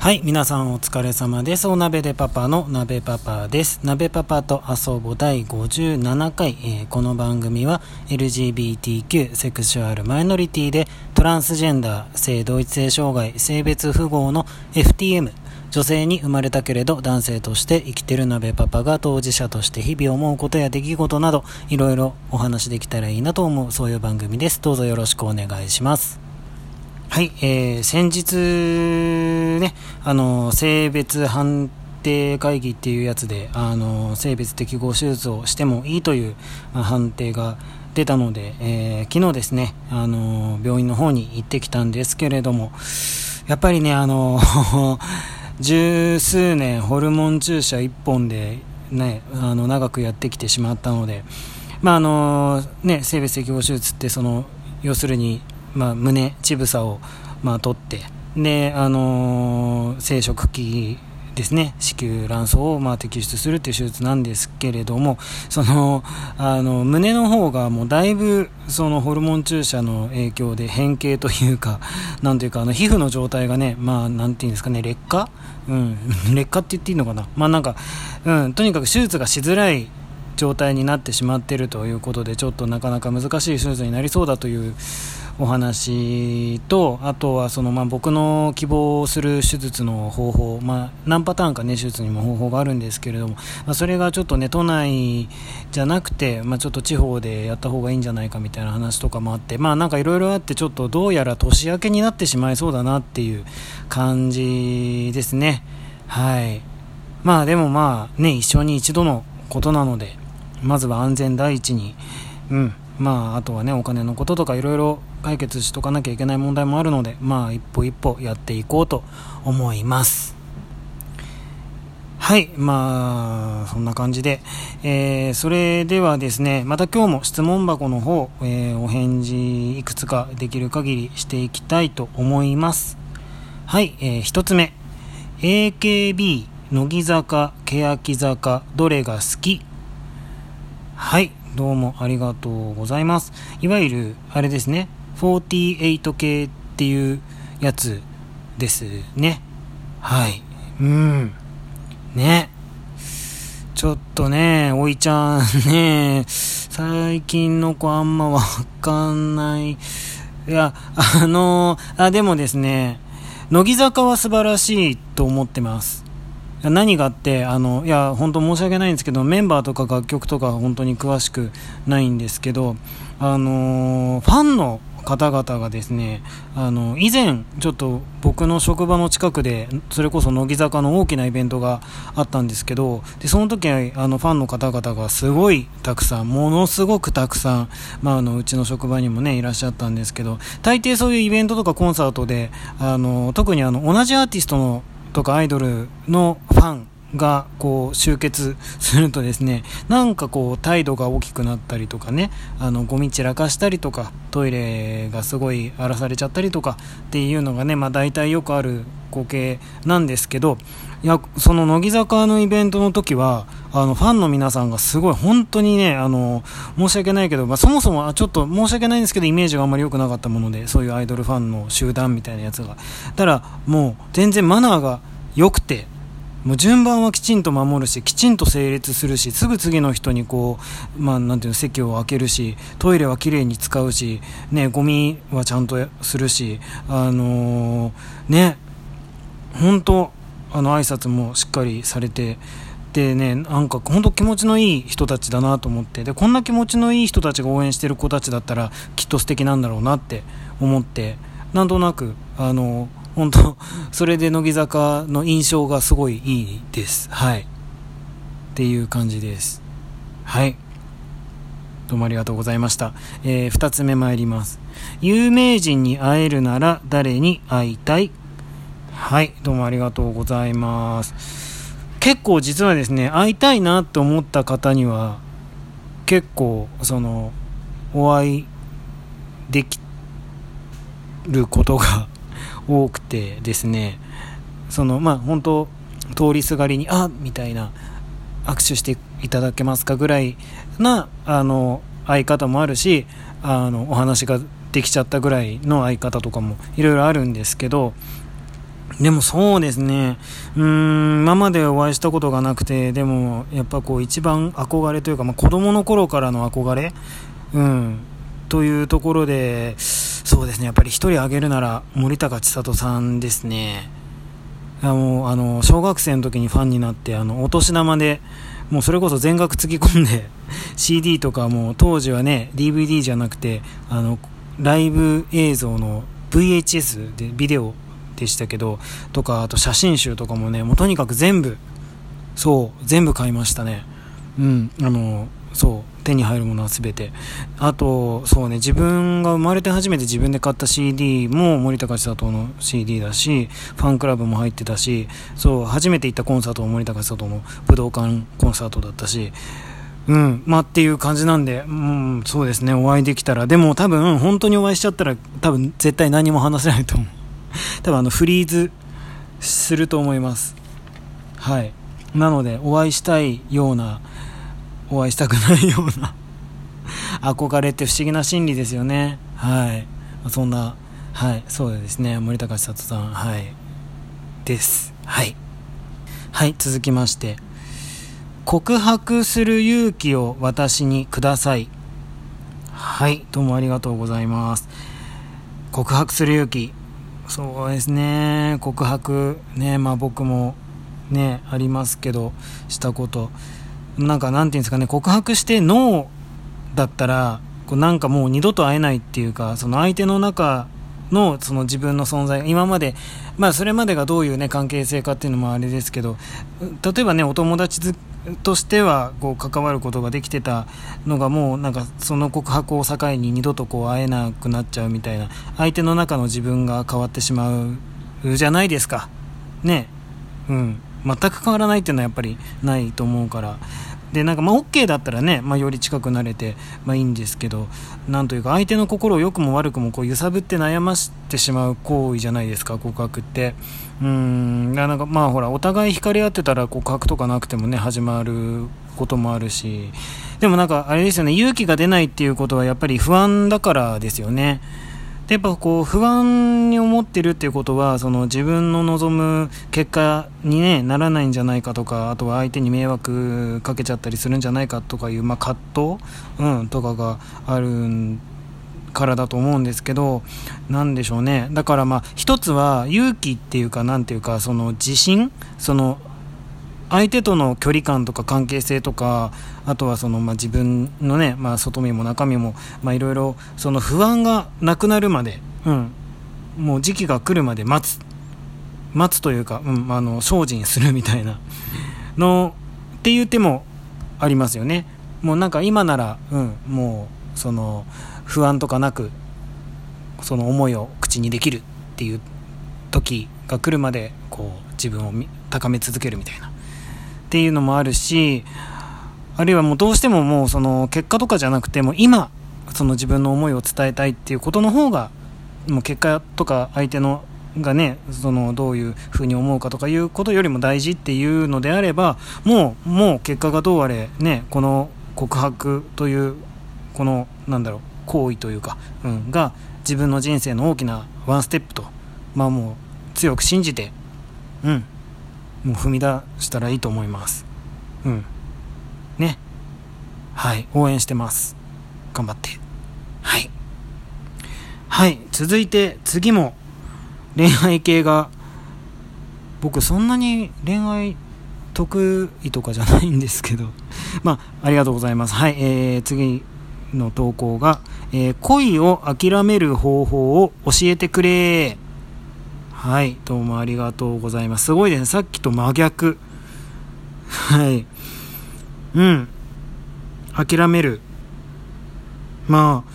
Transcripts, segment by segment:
はい、皆さんお疲れ様です。お鍋でパパの鍋パパです。鍋パパと遊ぼ第57回、えー、この番組は LGBTQ、セクシュアルマイノリティでトランスジェンダー、性同一性障害、性別符号の FTM、女性に生まれたけれど男性として生きてる鍋パパが当事者として日々思うことや出来事などいろいろお話できたらいいなと思うそういう番組です。どうぞよろしくお願いします。はい、えー、先日ね、あの、性別判定会議っていうやつで、あの、性別適合手術をしてもいいという、まあ、判定が出たので、えー、昨日ですね、あの、病院の方に行ってきたんですけれども、やっぱりね、あの、十数年ホルモン注射1本でね、あの、長くやってきてしまったので、まあ、あの、ね、性別適合手術って、その、要するに、まあ、胸、乳房を、まあ、取って、で、あのー、生殖器ですね、子宮卵巣を、まあ、摘出するっていう手術なんですけれども、その、あの、胸の方がもうだいぶ、そのホルモン注射の影響で変形というか、なんていうか、あの、皮膚の状態がね、まあ、なんていうんですかね、劣化？うん、劣化って言っていいのかな？まあなんか、うん、とにかく手術がしづらい状態になってしまっているということで、ちょっとなかなか難しい手術になりそうだというお話と、あとはその、まあ、僕の希望する手術の方法、まあ、何パターンか、ね、手術にも方法があるんですけれども、まあ、それがちょっとね、都内じゃなくて、まあ、ちょっと地方でやった方がいいんじゃないかみたいな話とかもあって、まあ、なんかいろいろあって、ちょっとどうやら年明けになってしまいそうだなっていう感じですね。はい。まあでもまあね、一生に一度のことなので、まずは安全第一に、うん、まあ、あとはね、お金のこととかいろいろ解決しとかなきゃいけない問題もあるので、まあ、一歩一歩やっていこうと思います。はい、まあ、そんな感じで、えー、それではですね、また今日も質問箱の方、えー、お返事いくつかできる限りしていきたいと思います。はい、えー、一つ目、AKB、乃木坂、欅坂、どれが好き？はい、どうもありがとうございます。いわゆる、あれですね、48系っていうやつですね。はい。うん。ね。ちょっとね、おいちゃんね、最近の子あんまわかんない。いや、あのあ、でもですね、乃木坂は素晴らしいと思ってます。何があって、あの、いや、本当申し訳ないんですけど、メンバーとか楽曲とか本当に詳しくないんですけど、あのファンの方々がですね、あの、以前、ちょっと僕の職場の近くで、それこそ乃木坂の大きなイベントがあったんですけど、で、その時あの、ファンの方々がすごいたくさん、ものすごくたくさん、まあ、あの、うちの職場にもね、いらっしゃったんですけど、大抵そういうイベントとかコンサートで、あの、特にあの、同じアーティストのとかアイドルのファンがこう集結するとですねなんかこう態度が大きくなったりとかねあのゴミ散らかしたりとかトイレがすごい荒らされちゃったりとかっていうのがねまあ大体よくある光景なんですけどいやその乃木坂のイベントの時はあのファンの皆さんがすごい本当にねあの申し訳ないけど、まあ、そもそもちょっと申し訳ないんですけどイメージがあんまり良くなかったものでそういうアイドルファンの集団みたいなやつが。たらもう全然マナーが良くてもう順番はきちんと守るしきちんと整列するしすぐ次の人にこう、まあ、なんていうの席を空けるしトイレはきれいに使うし、ね、ゴミはちゃんとするし、あのー、ね本当あの挨拶もしっかりされてでねなんか本当気持ちのいい人たちだなと思ってでこんな気持ちのいい人たちが応援してる子たちだったらきっと素敵なんだろうなって思ってなんとなくあの本当それで乃木坂の印象がすごいいいです。はい。っていう感じです。はい。どうもありがとうございました。えー、二つ目参ります。有名人に会えるなら誰に会いたい？はい、どうもありがとうございます。結構実はですね、会いたいなと思った方には、結構、その、お会いできることが多くてですねそのまあ本当通りすがりにあみたいな握手していただけますかぐらいなあの相方もあるしあのお話ができちゃったぐらいの相方とかもいろいろあるんですけどでもそうですね、うーん、今までお会いしたことがなくて、でもやっぱこう一番憧れというか、まあ、子供の頃からの憧れ、うん、というところで、そうですね、やっぱり1人挙げるなら森高千里さんですね。あのあの小学生の時にファンになってあのお年玉でもうそれこそ全額つぎ込んで CD とかも当時はね DVD じゃなくてあのライブ映像の VHS でビデオでしたけどとかあと写真集とかもねもうとにかく全部そう全部買いましたねうんあのそう手に入るものは全て。あとそうね自分が生まれて初めて自分で買った CD も森高千里の CD だしファンクラブも入ってたしそう初めて行ったコンサートも森高千里の武道館コンサートだったしうんまあっていう感じなんで、うん、そうですねお会いできたら。でも多分本当にお会いしちゃったら多分絶対何も話せないと思う。多分あのフリーズすると思います。はい。なのでお会いしたいようなお会いしたくないような。憧れって不思議な心理ですよね。はい。そんなはい。そうですね。森高千里さん。はい。です。はい。はい。続きまして。告白する勇気を私にください。はい。どうもありがとうございます。告白する勇気。そうですね。告白。ね。まあ僕もねありますけどしたこと。なんかなんていうんですかね告白してノーだったらこうなんかもう二度と会えないっていうかその相手の中のその自分の存在今まで、まあ、それまでがどういう、ね、関係性かっていうのもあれですけど例えばねお友達としてはこう関わることができてたのがもうなんかその告白を境に二度とこう会えなくなっちゃうみたいな相手の中の自分が変わってしまうじゃないですか。ね。うん。全く変わらないっていうのはやっぱりないと思うから。でなんかまあ OK だったらね、まあ、より近くなれて、まあ、いいんですけどなんというか相手の心を良くも悪くもこう揺さぶって悩ましてしまう行為じゃないですか告白って。うんなんかまあほらお互い惹かれ合ってたら告白とかなくてもね始まることもあるし。でもなんかあれですよね勇気が出ないっていうことはやっぱり不安だからですよね。でやっぱこう不安に思ってるっていうことはその自分の望む結果に、ね、ならないんじゃないかとかあとは相手に迷惑かけちゃったりするんじゃないかとかいう、まあ、葛藤、うん、とかがあるからだと思うんですけど何でしょうね。だからまあ一つは勇気っていうかなんていうかその自信その相手との距離感とか関係性とかあとはその、まあ、自分のね、まあ、外見も中身もいろいろその不安がなくなるまで、うん、もう時期が来るまで待つ。待つというか、うん、あの精進するみたいな。のっていう手もありますよね。もうなんか今なら、うん、もうその不安とかなくその思いを口にできるっていう時が来るまでこう自分を高め続けるみたいな。っていうのもあるしあるいはもうどうしてももうその結果とかじゃなくても今その自分の思いを伝えたいっていうことの方がもう結果とか相手のがねそのどういうふうに思うかとかいうことよりも大事っていうのであればもうもう結果がどうあれねこの告白というこのなんだろう行為というか、うん、が自分の人生の大きなワンステップとまあもう強く信じてうんもう踏み出したらいいと思います。うん。ね。はい。応援してます。頑張って。はい。はい。続いて次も恋愛系が僕そんなに恋愛得意とかじゃないんですけど。まあありがとうございます。はい。えー、次の投稿が、えー、恋を諦める方法を教えてくれ。はい、どうもありがとうございます。すごいね。さっきと真逆。はい。うん。諦める。まあ、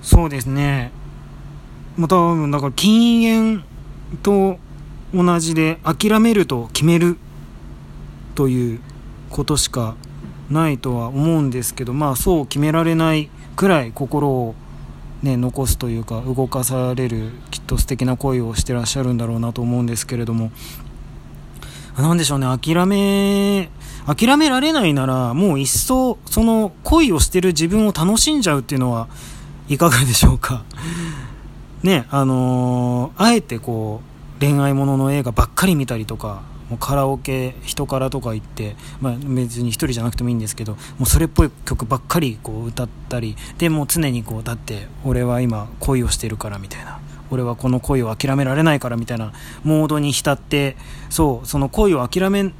そうですね。また、だから禁煙と同じで、諦めると決めるということしかないとは思うんですけど、まあそう決められないくらい心をね、残すというか動かされるきっと素敵な恋をしてらっしゃるんだろうなと思うんですけれども。何でしょうね諦め諦められないならもう一層その恋をしてる自分を楽しんじゃうっていうのはいかがでしょうか。ねあのー、あえてこう恋愛ものの映画ばっかり見たりとかもうカラオケ人からとか行って、まあ、別に1人じゃなくてもいいんですけどもうそれっぽい曲ばっかりこう歌ったりでも常にこうだって俺は今恋をしてるからみたいな。俺はこの恋を諦められないからみたいなモードに浸ってそうその恋を諦め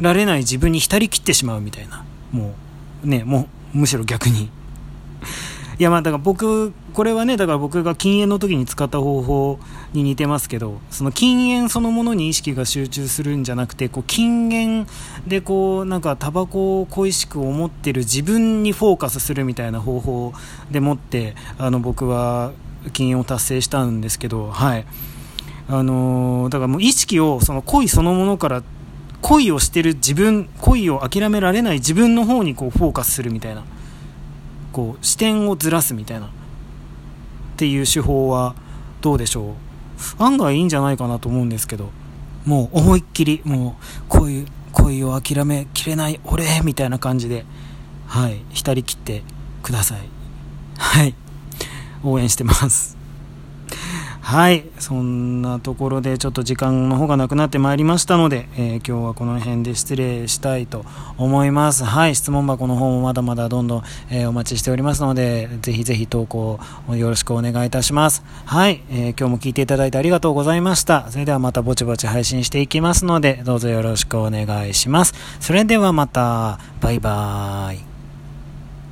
られない自分に浸りきってしまうみたいな。もうねもうむしろ逆に。いやまあだから僕これはねだから僕が禁煙の時に使った方法に似てますけどその禁煙そのものに意識が集中するんじゃなくてこう禁煙でこうなんかタバコを恋しく思ってる自分にフォーカスするみたいな方法でもってあの僕は禁煙を達成したんですけどはい。あのー、だからもう意識をその恋そのものから恋をしてる自分恋を諦められない自分の方にこうフォーカスするみたいな。こう視点をずらすみたいな。っていう手法はどうでしょう？案外いいんじゃないかなと思うんですけど。もう思いっきりもう恋恋を諦めきれない俺みたいな感じではい浸りきってください。はい。応援してます。はい。そんなところでちょっと時間の方がなくなってまいりましたので、えー、今日はこの辺で失礼したいと思います。はい。質問箱の方もまだまだどんどん、えー、お待ちしておりますので、ぜひぜひ投稿よろしくお願いいたします。はい。えー、今日も聞いていただいてありがとうございました。それではまたぼちぼち配信していきますので、どうぞよろしくお願いします。それではまた、バイバーイ。